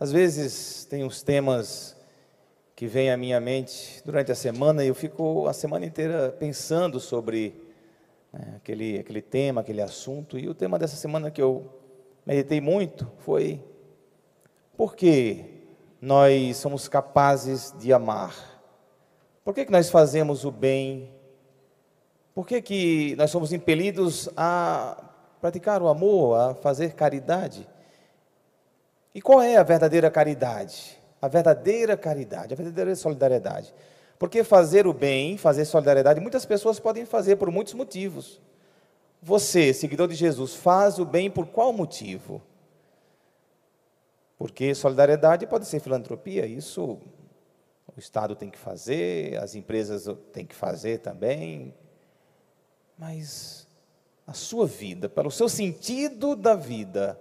Às vezes tem uns temas que vêm à minha mente durante a semana e eu fico a semana inteira pensando sobre né, aquele, aquele tema, aquele assunto. E o tema dessa semana que eu meditei muito foi por que nós somos capazes de amar? Por que, que nós fazemos o bem? Por que, que nós somos impelidos a praticar o amor, a fazer caridade? E qual é a verdadeira caridade? A verdadeira caridade, a verdadeira solidariedade. Porque fazer o bem, fazer solidariedade, muitas pessoas podem fazer por muitos motivos. Você, seguidor de Jesus, faz o bem por qual motivo? Porque solidariedade pode ser filantropia, isso o Estado tem que fazer, as empresas têm que fazer também. Mas a sua vida, pelo seu sentido da vida,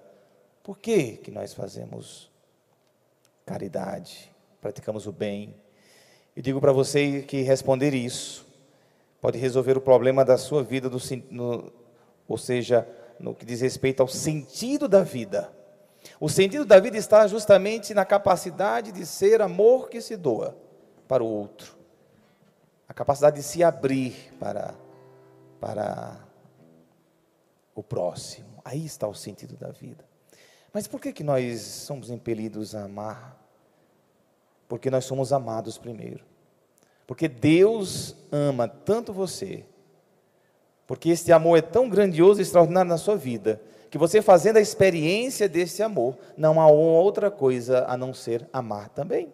por que, que nós fazemos caridade, praticamos o bem? E digo para você que responder isso pode resolver o problema da sua vida, do, no, ou seja, no que diz respeito ao sentido da vida. O sentido da vida está justamente na capacidade de ser amor que se doa para o outro, a capacidade de se abrir para, para o próximo. Aí está o sentido da vida. Mas por que, que nós somos impelidos a amar? Porque nós somos amados primeiro. Porque Deus ama tanto você. Porque este amor é tão grandioso e extraordinário na sua vida, que você fazendo a experiência desse amor, não há outra coisa a não ser amar também.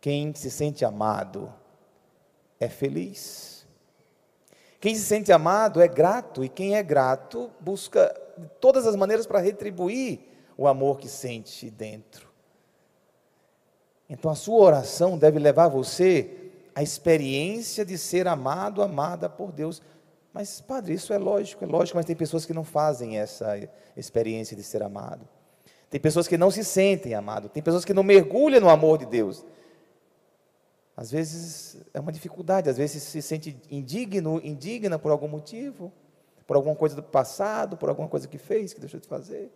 Quem se sente amado é feliz. Quem se sente amado é grato, e quem é grato busca de todas as maneiras para retribuir o amor que sente dentro. Então a sua oração deve levar você à experiência de ser amado, amada por Deus. Mas, padre, isso é lógico, é lógico, mas tem pessoas que não fazem essa experiência de ser amado. Tem pessoas que não se sentem amado, tem pessoas que não mergulham no amor de Deus. Às vezes é uma dificuldade, às vezes se sente indigno, indigna por algum motivo por alguma coisa do passado, por alguma coisa que fez, que deixou de fazer.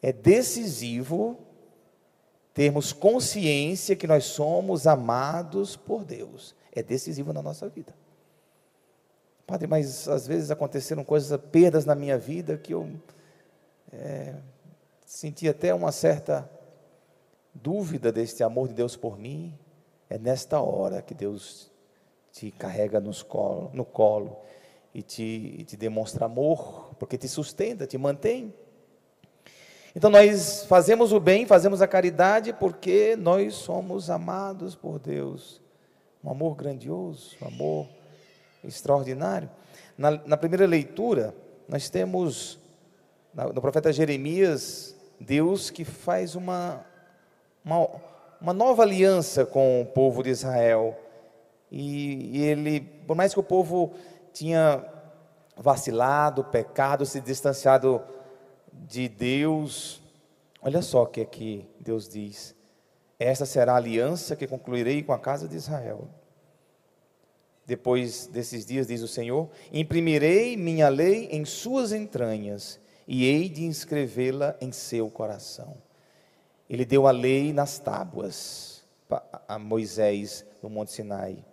É decisivo termos consciência que nós somos amados por Deus. É decisivo na nossa vida. Padre, mas às vezes aconteceram coisas, perdas na minha vida que eu é, senti até uma certa dúvida deste amor de Deus por mim. É nesta hora que Deus te carrega nos colo, no colo e te, e te demonstra amor, porque te sustenta, te mantém. Então nós fazemos o bem, fazemos a caridade, porque nós somos amados por Deus. Um amor grandioso, um amor extraordinário. Na, na primeira leitura, nós temos, no profeta Jeremias, Deus que faz uma, uma, uma nova aliança com o povo de Israel. E, e ele, por mais que o povo tinha vacilado, pecado, se distanciado de Deus. Olha só o que é que Deus diz: Esta será a aliança que concluirei com a casa de Israel. Depois desses dias, diz o Senhor: Imprimirei minha lei em suas entranhas e hei de inscrevê-la em seu coração. Ele deu a lei nas tábuas a Moisés no Monte Sinai.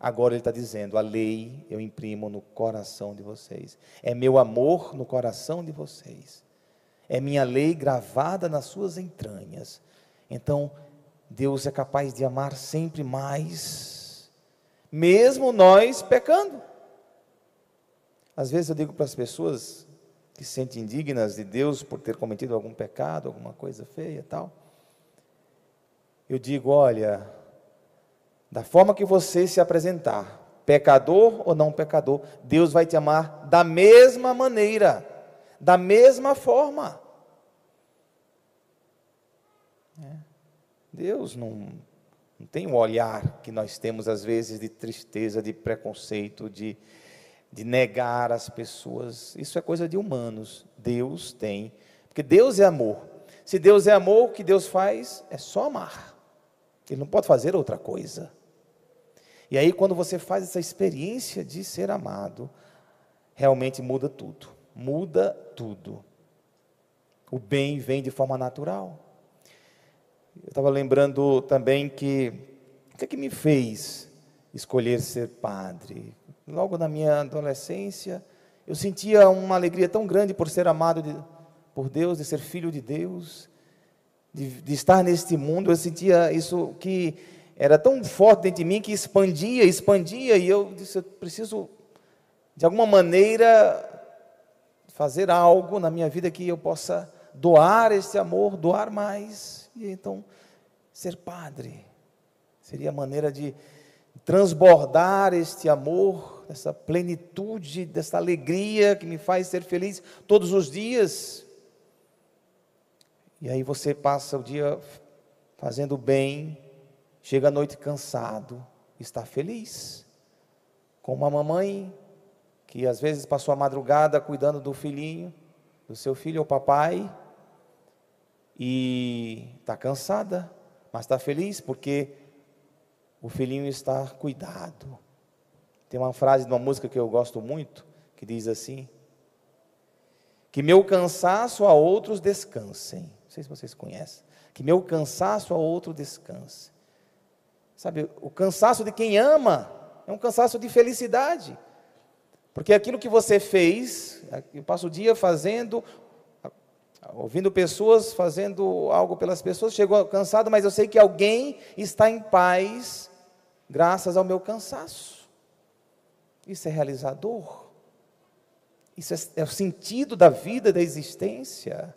Agora ele está dizendo: a lei eu imprimo no coração de vocês. É meu amor no coração de vocês. É minha lei gravada nas suas entranhas. Então, Deus é capaz de amar sempre mais, mesmo nós pecando. Às vezes eu digo para as pessoas que se sentem indignas de Deus por ter cometido algum pecado, alguma coisa feia, tal. Eu digo, olha, da forma que você se apresentar, pecador ou não pecador, Deus vai te amar da mesma maneira, da mesma forma. É. Deus não, não tem o olhar que nós temos às vezes de tristeza, de preconceito, de, de negar as pessoas. Isso é coisa de humanos. Deus tem, porque Deus é amor. Se Deus é amor, o que Deus faz é só amar. Ele não pode fazer outra coisa. E aí, quando você faz essa experiência de ser amado, realmente muda tudo. Muda tudo. O bem vem de forma natural. Eu estava lembrando também que o que, é que me fez escolher ser padre? Logo na minha adolescência, eu sentia uma alegria tão grande por ser amado de, por Deus, de ser filho de Deus, de, de estar neste mundo. Eu sentia isso que era tão forte dentro de mim que expandia, expandia, e eu disse: eu preciso, de alguma maneira, fazer algo na minha vida que eu possa doar esse amor, doar mais. E então, ser padre seria a maneira de transbordar este amor, essa plenitude, dessa alegria que me faz ser feliz todos os dias. E aí você passa o dia fazendo bem, chega à noite cansado, está feliz. Com uma mamãe que às vezes passou a madrugada cuidando do filhinho, do seu filho ou papai, e está cansada, mas está feliz porque o filhinho está cuidado. Tem uma frase de uma música que eu gosto muito, que diz assim: Que meu cansaço a outros descansem. Não sei se vocês conhecem. Que meu cansaço a outro descanse. Sabe, o cansaço de quem ama é um cansaço de felicidade. Porque aquilo que você fez, eu passo o dia fazendo, ouvindo pessoas, fazendo algo pelas pessoas, chegou cansado, mas eu sei que alguém está em paz graças ao meu cansaço. Isso é realizador. Isso é, é o sentido da vida, da existência.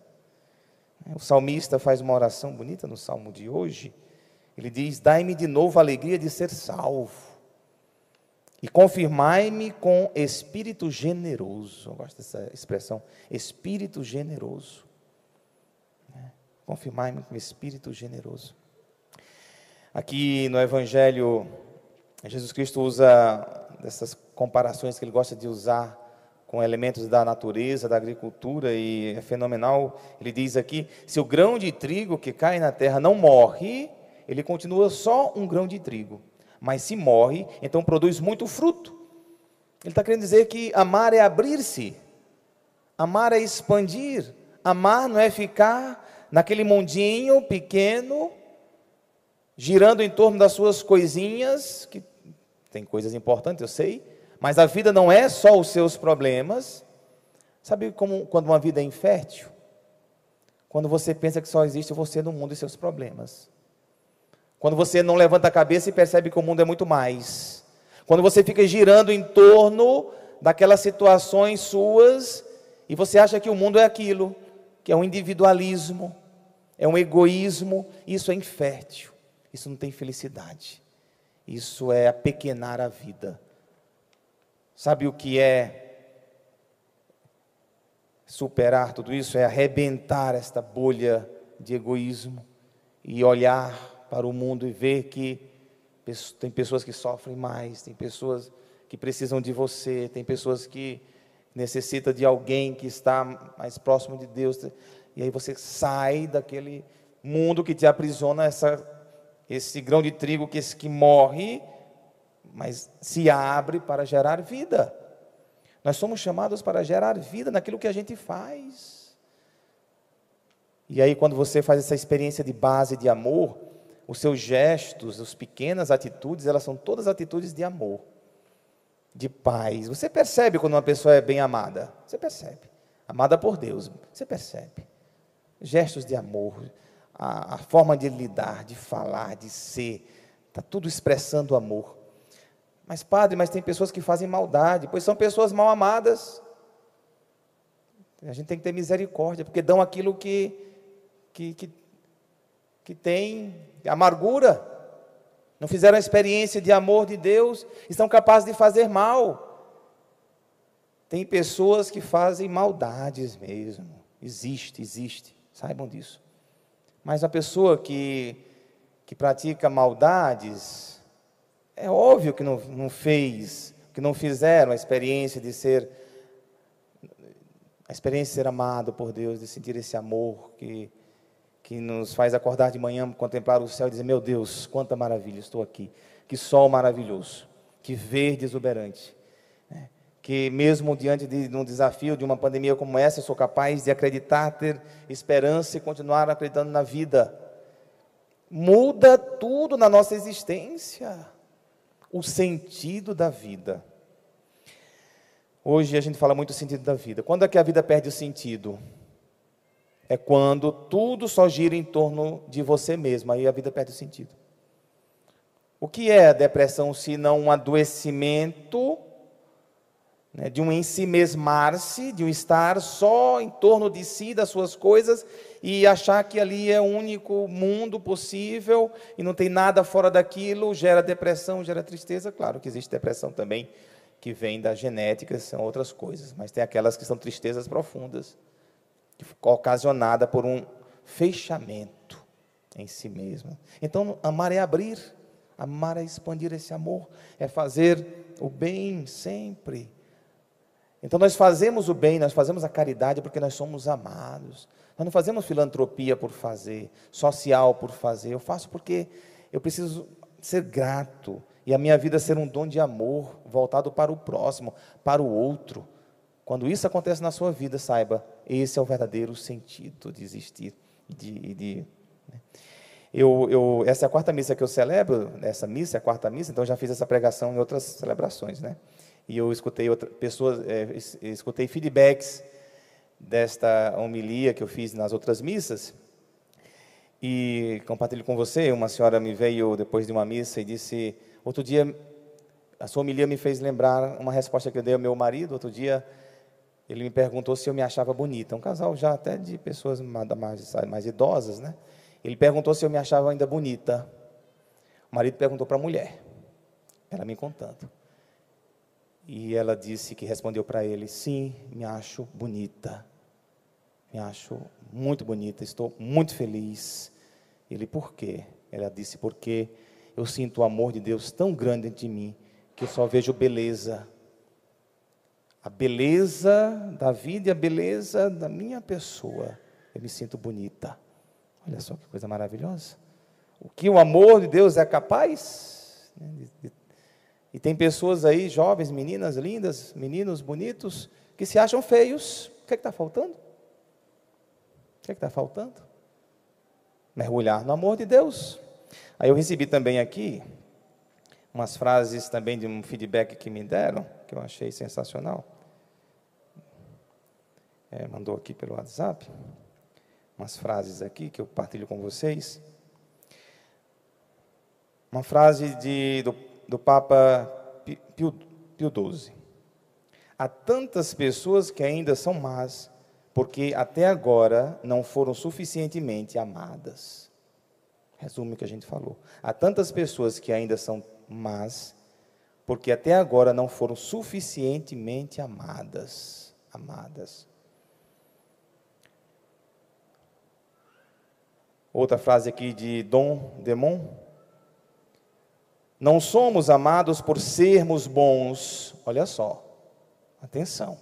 O salmista faz uma oração bonita no salmo de hoje. Ele diz: Dai-me de novo a alegria de ser salvo e confirmai-me com espírito generoso. Eu gosto dessa expressão, espírito generoso. Né? Confirmai-me com espírito generoso. Aqui no Evangelho, Jesus Cristo usa dessas comparações que ele gosta de usar com elementos da natureza, da agricultura, e é fenomenal. Ele diz aqui: se o grão de trigo que cai na terra não morre, ele continua só um grão de trigo mas se morre, então produz muito fruto. Ele está querendo dizer que amar é abrir-se, amar é expandir, amar não é ficar naquele mundinho pequeno, girando em torno das suas coisinhas, que tem coisas importantes, eu sei, mas a vida não é só os seus problemas. Sabe como quando uma vida é infértil? Quando você pensa que só existe você no mundo e seus problemas. Quando você não levanta a cabeça e percebe que o mundo é muito mais. Quando você fica girando em torno daquelas situações suas e você acha que o mundo é aquilo, que é um individualismo, é um egoísmo, isso é infértil. Isso não tem felicidade. Isso é apequenar a vida. Sabe o que é superar tudo isso? É arrebentar esta bolha de egoísmo e olhar para o mundo e ver que tem pessoas que sofrem mais, tem pessoas que precisam de você, tem pessoas que necessitam de alguém que está mais próximo de Deus. E aí você sai daquele mundo que te aprisiona, essa, esse grão de trigo que, que morre, mas se abre para gerar vida. Nós somos chamados para gerar vida naquilo que a gente faz. E aí, quando você faz essa experiência de base de amor, os seus gestos, as pequenas atitudes, elas são todas atitudes de amor, de paz. Você percebe quando uma pessoa é bem amada? Você percebe. Amada por Deus, você percebe. Gestos de amor, a, a forma de lidar, de falar, de ser, está tudo expressando amor. Mas, padre, mas tem pessoas que fazem maldade, pois são pessoas mal amadas. A gente tem que ter misericórdia, porque dão aquilo que, que, que, que tem amargura, não fizeram a experiência de amor de Deus, estão capazes de fazer mal. Tem pessoas que fazem maldades mesmo. Existe, existe. Saibam disso. Mas a pessoa que, que pratica maldades, é óbvio que não, não fez, que não fizeram a experiência de ser, a experiência de ser amado por Deus, de sentir esse amor que que nos faz acordar de manhã, contemplar o céu e dizer: Meu Deus, quanta maravilha, estou aqui. Que sol maravilhoso, que verde exuberante, né? que mesmo diante de um desafio, de uma pandemia como essa, eu sou capaz de acreditar, ter esperança e continuar acreditando na vida. Muda tudo na nossa existência, o sentido da vida. Hoje a gente fala muito do sentido da vida. Quando é que a vida perde o sentido? É quando tudo só gira em torno de você mesmo, aí a vida perde o sentido. O que é a depressão se não um adoecimento, né, de um ensimesmar-se, de um estar só em torno de si, das suas coisas, e achar que ali é o único mundo possível e não tem nada fora daquilo, gera depressão, gera tristeza. Claro que existe depressão também que vem da genética, são outras coisas, mas tem aquelas que são tristezas profundas, ocasionada por um fechamento em si mesmo. Então, amar é abrir Amar é expandir esse amor, é fazer o bem sempre. Então nós fazemos o bem, nós fazemos a caridade porque nós somos amados. Nós não fazemos filantropia por fazer, social por fazer. Eu faço porque eu preciso ser grato e a minha vida ser um dom de amor voltado para o próximo, para o outro. Quando isso acontece na sua vida, saiba, esse é o verdadeiro sentido de existir, de, de né? Eu, eu, essa é a quarta missa que eu celebro, essa missa é a quarta missa, então já fiz essa pregação em outras celebrações, né? E eu escutei outra, pessoas, é, escutei feedbacks desta homilia que eu fiz nas outras missas, e compartilho com você, uma senhora me veio depois de uma missa e disse, outro dia, a sua homilia me fez lembrar uma resposta que eu dei ao meu marido, outro dia, ele me perguntou se eu me achava bonita, um casal já até de pessoas mais, mais idosas, né? Ele perguntou se eu me achava ainda bonita. O marido perguntou para a mulher, ela me contando. E ela disse que respondeu para ele: Sim, me acho bonita. Me acho muito bonita, estou muito feliz. Ele, por quê? Ela disse: Porque eu sinto o amor de Deus tão grande dentro de mim que eu só vejo beleza. A beleza da vida e a beleza da minha pessoa. Eu me sinto bonita. Olha só que coisa maravilhosa. O que o amor de Deus é capaz. Né, e tem pessoas aí, jovens, meninas lindas, meninos bonitos, que se acham feios. O que é está faltando? O que é está faltando? Mergulhar no amor de Deus. Aí eu recebi também aqui umas frases também de um feedback que me deram, que eu achei sensacional. É, mandou aqui pelo WhatsApp umas frases aqui que eu partilho com vocês. Uma frase de, do, do Papa Pio, Pio XII. Há tantas pessoas que ainda são más, porque até agora não foram suficientemente amadas. Resumo o que a gente falou. Há tantas pessoas que ainda são más, porque até agora não foram suficientemente amadas. Amadas. Outra frase aqui de Dom Demon. Não somos amados por sermos bons. Olha só, atenção.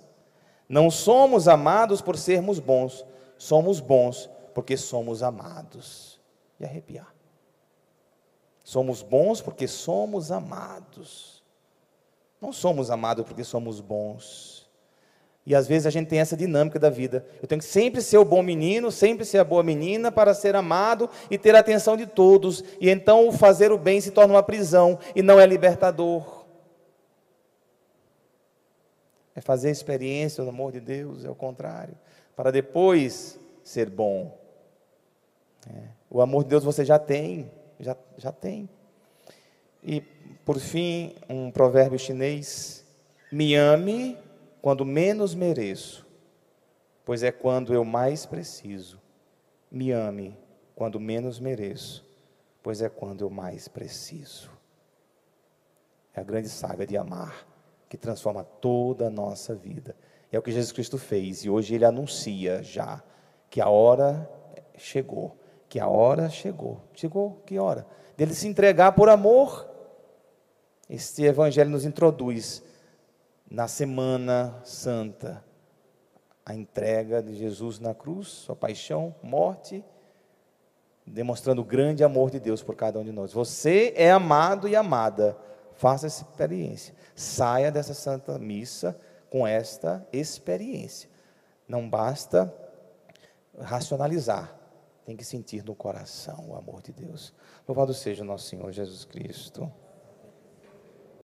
Não somos amados por sermos bons. Somos bons porque somos amados. E arrepiar. Somos bons porque somos amados. Não somos amados porque somos bons. E às vezes a gente tem essa dinâmica da vida. Eu tenho que sempre ser o bom menino, sempre ser a boa menina para ser amado e ter a atenção de todos. E então o fazer o bem se torna uma prisão e não é libertador. É fazer experiência do amor de Deus, é o contrário. Para depois ser bom. É. O amor de Deus você já tem, já, já tem. E, por fim, um provérbio chinês: me ame quando menos mereço, pois é quando eu mais preciso. Me ame quando menos mereço, pois é quando eu mais preciso. É a grande saga de amar que transforma toda a nossa vida. É o que Jesus Cristo fez e hoje ele anuncia já que a hora chegou, que a hora chegou. Chegou que hora? Dele se entregar por amor. Este evangelho nos introduz na Semana Santa, a entrega de Jesus na cruz, sua paixão, morte, demonstrando o grande amor de Deus por cada um de nós. Você é amado e amada. Faça essa experiência. Saia dessa santa missa com esta experiência. Não basta racionalizar, tem que sentir no coração o amor de Deus. Louvado seja o nosso Senhor Jesus Cristo.